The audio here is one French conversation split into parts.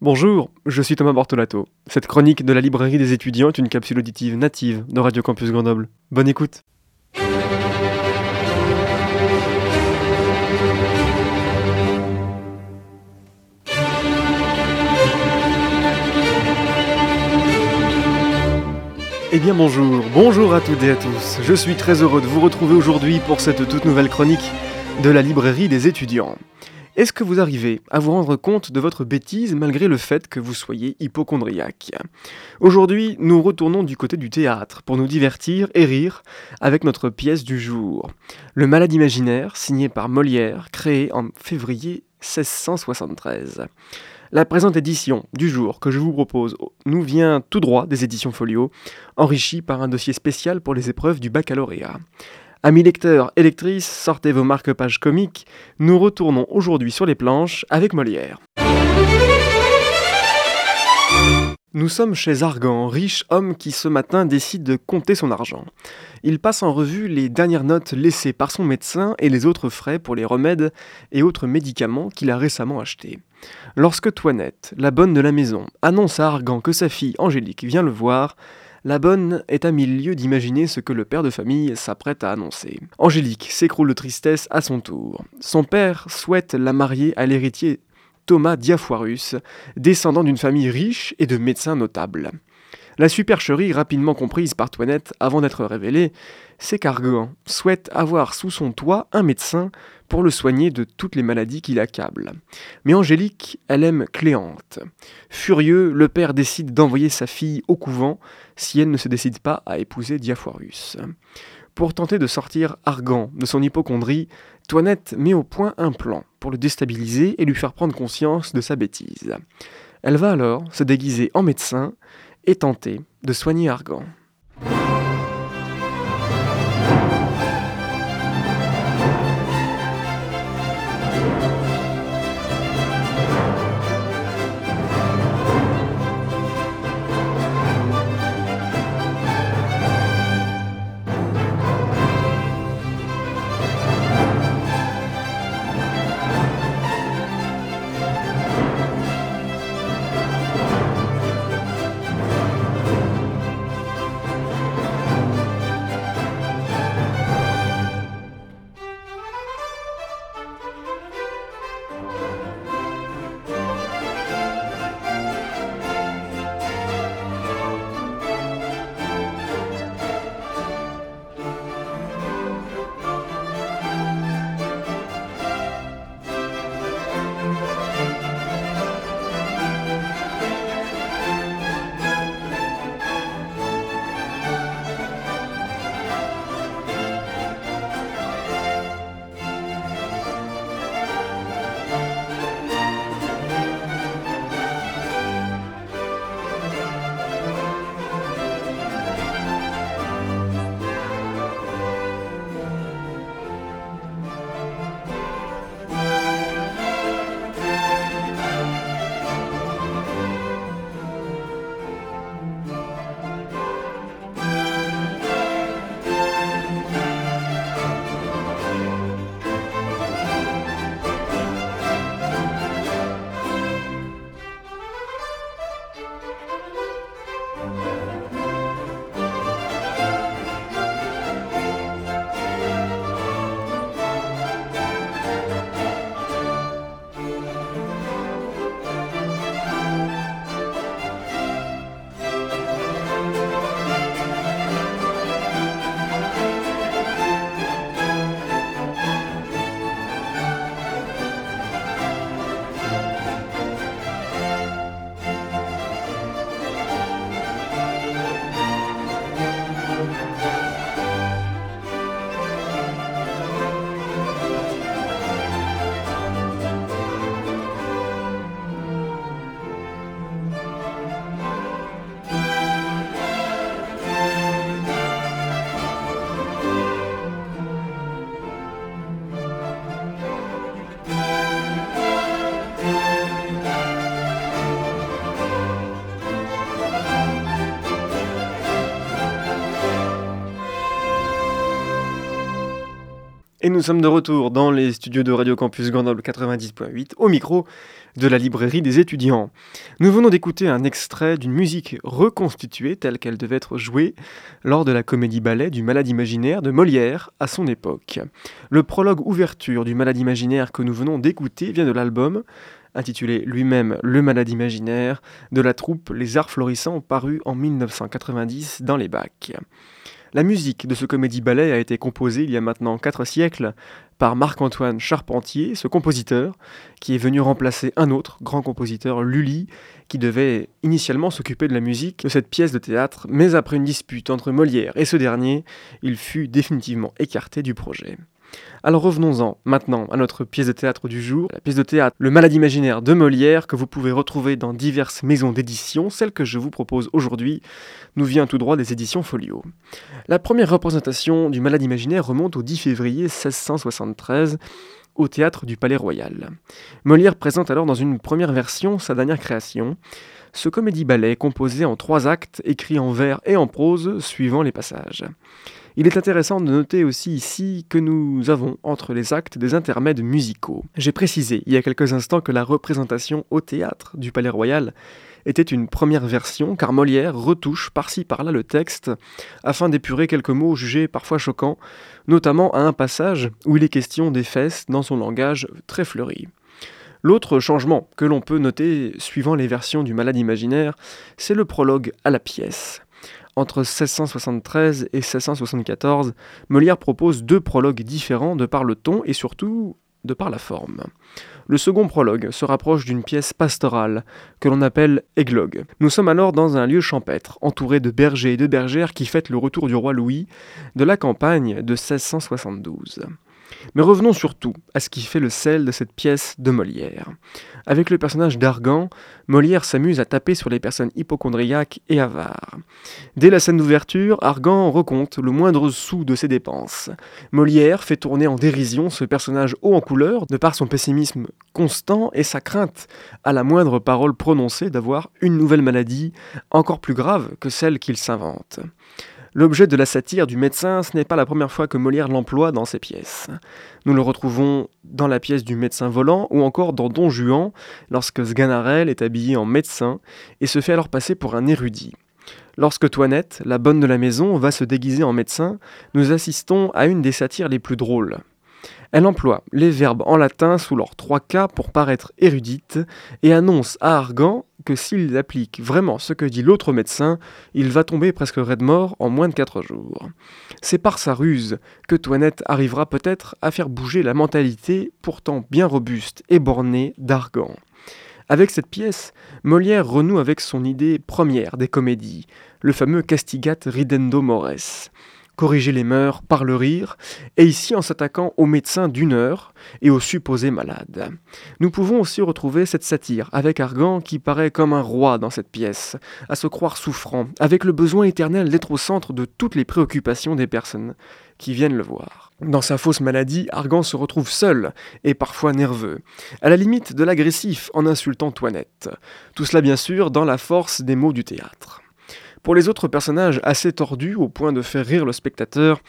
Bonjour, je suis Thomas Bortolato. Cette chronique de la librairie des étudiants est une capsule auditive native de Radio Campus Grenoble. Bonne écoute. Eh bien bonjour, bonjour à toutes et à tous. Je suis très heureux de vous retrouver aujourd'hui pour cette toute nouvelle chronique de la librairie des étudiants. Est-ce que vous arrivez à vous rendre compte de votre bêtise malgré le fait que vous soyez hypochondriaque? Aujourd'hui, nous retournons du côté du théâtre pour nous divertir et rire avec notre pièce du jour. Le malade imaginaire, signé par Molière, créé en février 1673. La présente édition du jour que je vous propose nous vient tout droit des éditions Folio, enrichie par un dossier spécial pour les épreuves du baccalauréat. Amis lecteurs et lectrices, sortez vos marque-pages comiques, nous retournons aujourd'hui sur les planches avec Molière. Nous sommes chez Argan, riche homme qui ce matin décide de compter son argent. Il passe en revue les dernières notes laissées par son médecin et les autres frais pour les remèdes et autres médicaments qu'il a récemment achetés. Lorsque Toinette, la bonne de la maison, annonce à Argan que sa fille Angélique vient le voir, la bonne est à mille lieues d'imaginer ce que le père de famille s'apprête à annoncer. Angélique s'écroule de tristesse à son tour. Son père souhaite la marier à l'héritier Thomas Diafoirus, descendant d'une famille riche et de médecins notables. La supercherie rapidement comprise par Toinette avant d'être révélée, c'est qu'Argan souhaite avoir sous son toit un médecin pour le soigner de toutes les maladies qui l'accablent. Mais Angélique, elle aime Cléante. Furieux, le père décide d'envoyer sa fille au couvent si elle ne se décide pas à épouser Diafoirus. Pour tenter de sortir Argan de son hypochondrie, Toinette met au point un plan pour le déstabiliser et lui faire prendre conscience de sa bêtise. Elle va alors se déguiser en médecin et tenter de soigner Argan. Et nous sommes de retour dans les studios de Radio Campus Grenoble 90.8 au micro de la librairie des étudiants. Nous venons d'écouter un extrait d'une musique reconstituée telle qu'elle devait être jouée lors de la comédie-ballet du Malade imaginaire de Molière à son époque. Le prologue ouverture du Malade imaginaire que nous venons d'écouter vient de l'album intitulé lui-même Le Malade imaginaire de la troupe Les Arts Florissants paru en 1990 dans les bacs. La musique de ce comédie-ballet a été composée il y a maintenant 4 siècles par Marc-Antoine Charpentier, ce compositeur, qui est venu remplacer un autre grand compositeur, Lully, qui devait initialement s'occuper de la musique de cette pièce de théâtre, mais après une dispute entre Molière et ce dernier, il fut définitivement écarté du projet. Alors revenons-en maintenant à notre pièce de théâtre du jour, la pièce de théâtre Le Malade imaginaire de Molière que vous pouvez retrouver dans diverses maisons d'édition. Celle que je vous propose aujourd'hui nous vient tout droit des éditions Folio. La première représentation du Malade imaginaire remonte au 10 février 1673 au théâtre du Palais Royal. Molière présente alors dans une première version sa dernière création, ce comédie-ballet composé en trois actes écrit en vers et en prose suivant les passages. Il est intéressant de noter aussi ici que nous avons entre les actes des intermèdes musicaux. J'ai précisé il y a quelques instants que la représentation au théâtre du Palais Royal était une première version car Molière retouche par-ci par-là le texte afin d'épurer quelques mots jugés parfois choquants, notamment à un passage où il est question des fesses dans son langage très fleuri. L'autre changement que l'on peut noter suivant les versions du Malade imaginaire, c'est le prologue à la pièce. Entre 1673 et 1674, Molière propose deux prologues différents de par le ton et surtout de par la forme. Le second prologue se rapproche d'une pièce pastorale que l'on appelle églogue. Nous sommes alors dans un lieu champêtre, entouré de bergers et de bergères qui fêtent le retour du roi Louis de la campagne de 1672. Mais revenons surtout à ce qui fait le sel de cette pièce de Molière. Avec le personnage d'Argan, Molière s'amuse à taper sur les personnes hypochondriaques et avares. Dès la scène d'ouverture, Argan recompte le moindre sou de ses dépenses. Molière fait tourner en dérision ce personnage haut en couleur de par son pessimisme constant et sa crainte à la moindre parole prononcée d'avoir une nouvelle maladie encore plus grave que celle qu'il s'invente. L'objet de la satire du médecin, ce n'est pas la première fois que Molière l'emploie dans ses pièces. Nous le retrouvons dans la pièce du médecin volant ou encore dans Don Juan, lorsque Sganarelle est habillé en médecin et se fait alors passer pour un érudit. Lorsque Toinette, la bonne de la maison, va se déguiser en médecin, nous assistons à une des satires les plus drôles. Elle emploie les verbes en latin sous leurs trois cas pour paraître érudite et annonce à Argan que s'il applique vraiment ce que dit l'autre médecin, il va tomber presque raide mort en moins de quatre jours. C'est par sa ruse que Toinette arrivera peut-être à faire bouger la mentalité pourtant bien robuste et bornée d'Argan. Avec cette pièce, Molière renoue avec son idée première des comédies, le fameux castigat ridendo mores corriger les mœurs par le rire, et ici en s'attaquant aux médecins d'une heure et aux supposés malades. Nous pouvons aussi retrouver cette satire avec Argan qui paraît comme un roi dans cette pièce, à se croire souffrant, avec le besoin éternel d'être au centre de toutes les préoccupations des personnes qui viennent le voir. Dans sa fausse maladie, Argan se retrouve seul et parfois nerveux, à la limite de l'agressif en insultant Toinette. Tout cela bien sûr dans la force des mots du théâtre. Pour les autres personnages assez tordus au point de faire rire le spectateur,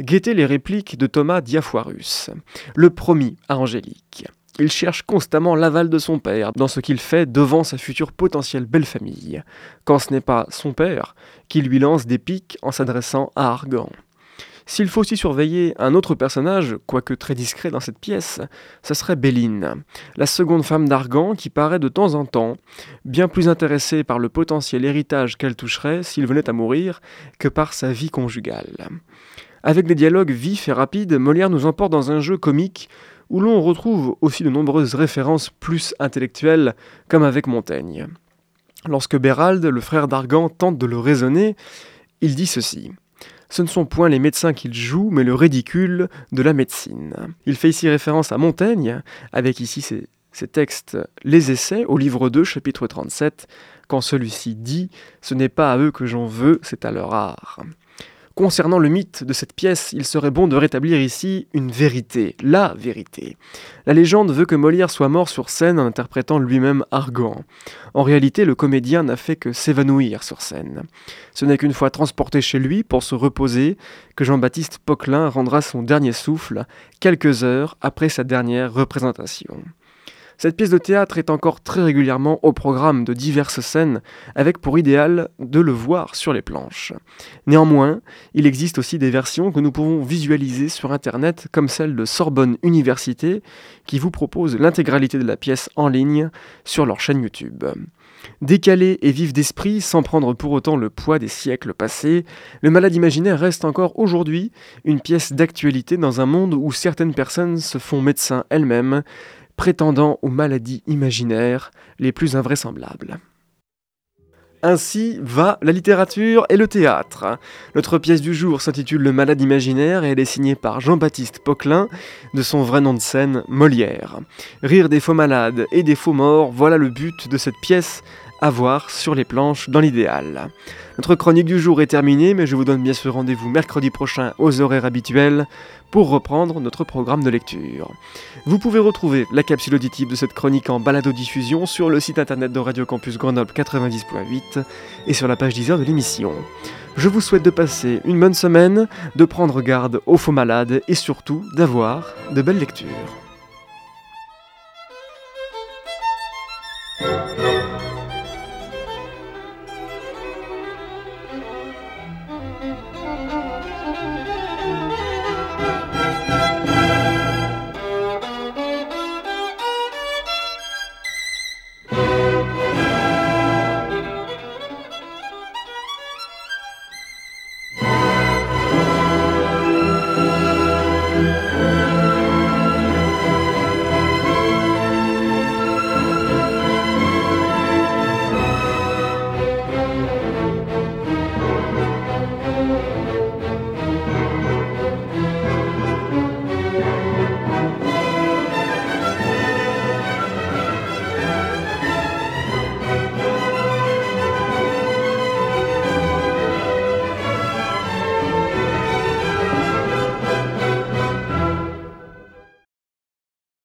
guettez les répliques de Thomas Diafoirus, le promis à Angélique. Il cherche constamment l'aval de son père dans ce qu'il fait devant sa future potentielle belle famille, quand ce n'est pas son père qui lui lance des piques en s'adressant à Argan. S'il faut aussi surveiller un autre personnage, quoique très discret dans cette pièce, ce serait Béline, la seconde femme d'Argan qui paraît de temps en temps bien plus intéressée par le potentiel héritage qu'elle toucherait s'il venait à mourir que par sa vie conjugale. Avec des dialogues vifs et rapides, Molière nous emporte dans un jeu comique où l'on retrouve aussi de nombreuses références plus intellectuelles, comme avec Montaigne. Lorsque Bérald, le frère d'Argan, tente de le raisonner, il dit ceci ce ne sont point les médecins qu'il joue, mais le ridicule de la médecine. Il fait ici référence à Montaigne, avec ici ses, textes Les Essais, au livre 2, chapitre 37, quand celui-ci dit Ce n'est pas à eux que j'en veux, c'est à leur art. Concernant le mythe de cette pièce, il serait bon de rétablir ici une vérité, la vérité. La légende veut que Molière soit mort sur scène en interprétant lui-même Argan. En réalité, le comédien n'a fait que s'évanouir sur scène. Ce n'est qu'une fois transporté chez lui pour se reposer que Jean-Baptiste Poquelin rendra son dernier souffle, quelques heures après sa dernière représentation. Cette pièce de théâtre est encore très régulièrement au programme de diverses scènes, avec pour idéal de le voir sur les planches. Néanmoins, il existe aussi des versions que nous pouvons visualiser sur Internet, comme celle de Sorbonne Université, qui vous propose l'intégralité de la pièce en ligne sur leur chaîne YouTube. Décalé et vif d'esprit, sans prendre pour autant le poids des siècles passés, Le Malade imaginaire reste encore aujourd'hui une pièce d'actualité dans un monde où certaines personnes se font médecins elles-mêmes, prétendant aux maladies imaginaires les plus invraisemblables. Ainsi va la littérature et le théâtre. Notre pièce du jour s'intitule Le malade imaginaire et elle est signée par Jean-Baptiste Poquelin, de son vrai nom de scène, Molière. Rire des faux malades et des faux morts, voilà le but de cette pièce à voir sur les planches dans l'idéal. Notre chronique du jour est terminée, mais je vous donne bien sûr rendez-vous mercredi prochain aux horaires habituels pour reprendre notre programme de lecture. Vous pouvez retrouver la capsule auditive de cette chronique en balado-diffusion sur le site internet de Radio Campus Grenoble 90.8 et sur la page 10 de l'émission. Je vous souhaite de passer une bonne semaine, de prendre garde aux faux malades et surtout d'avoir de belles lectures.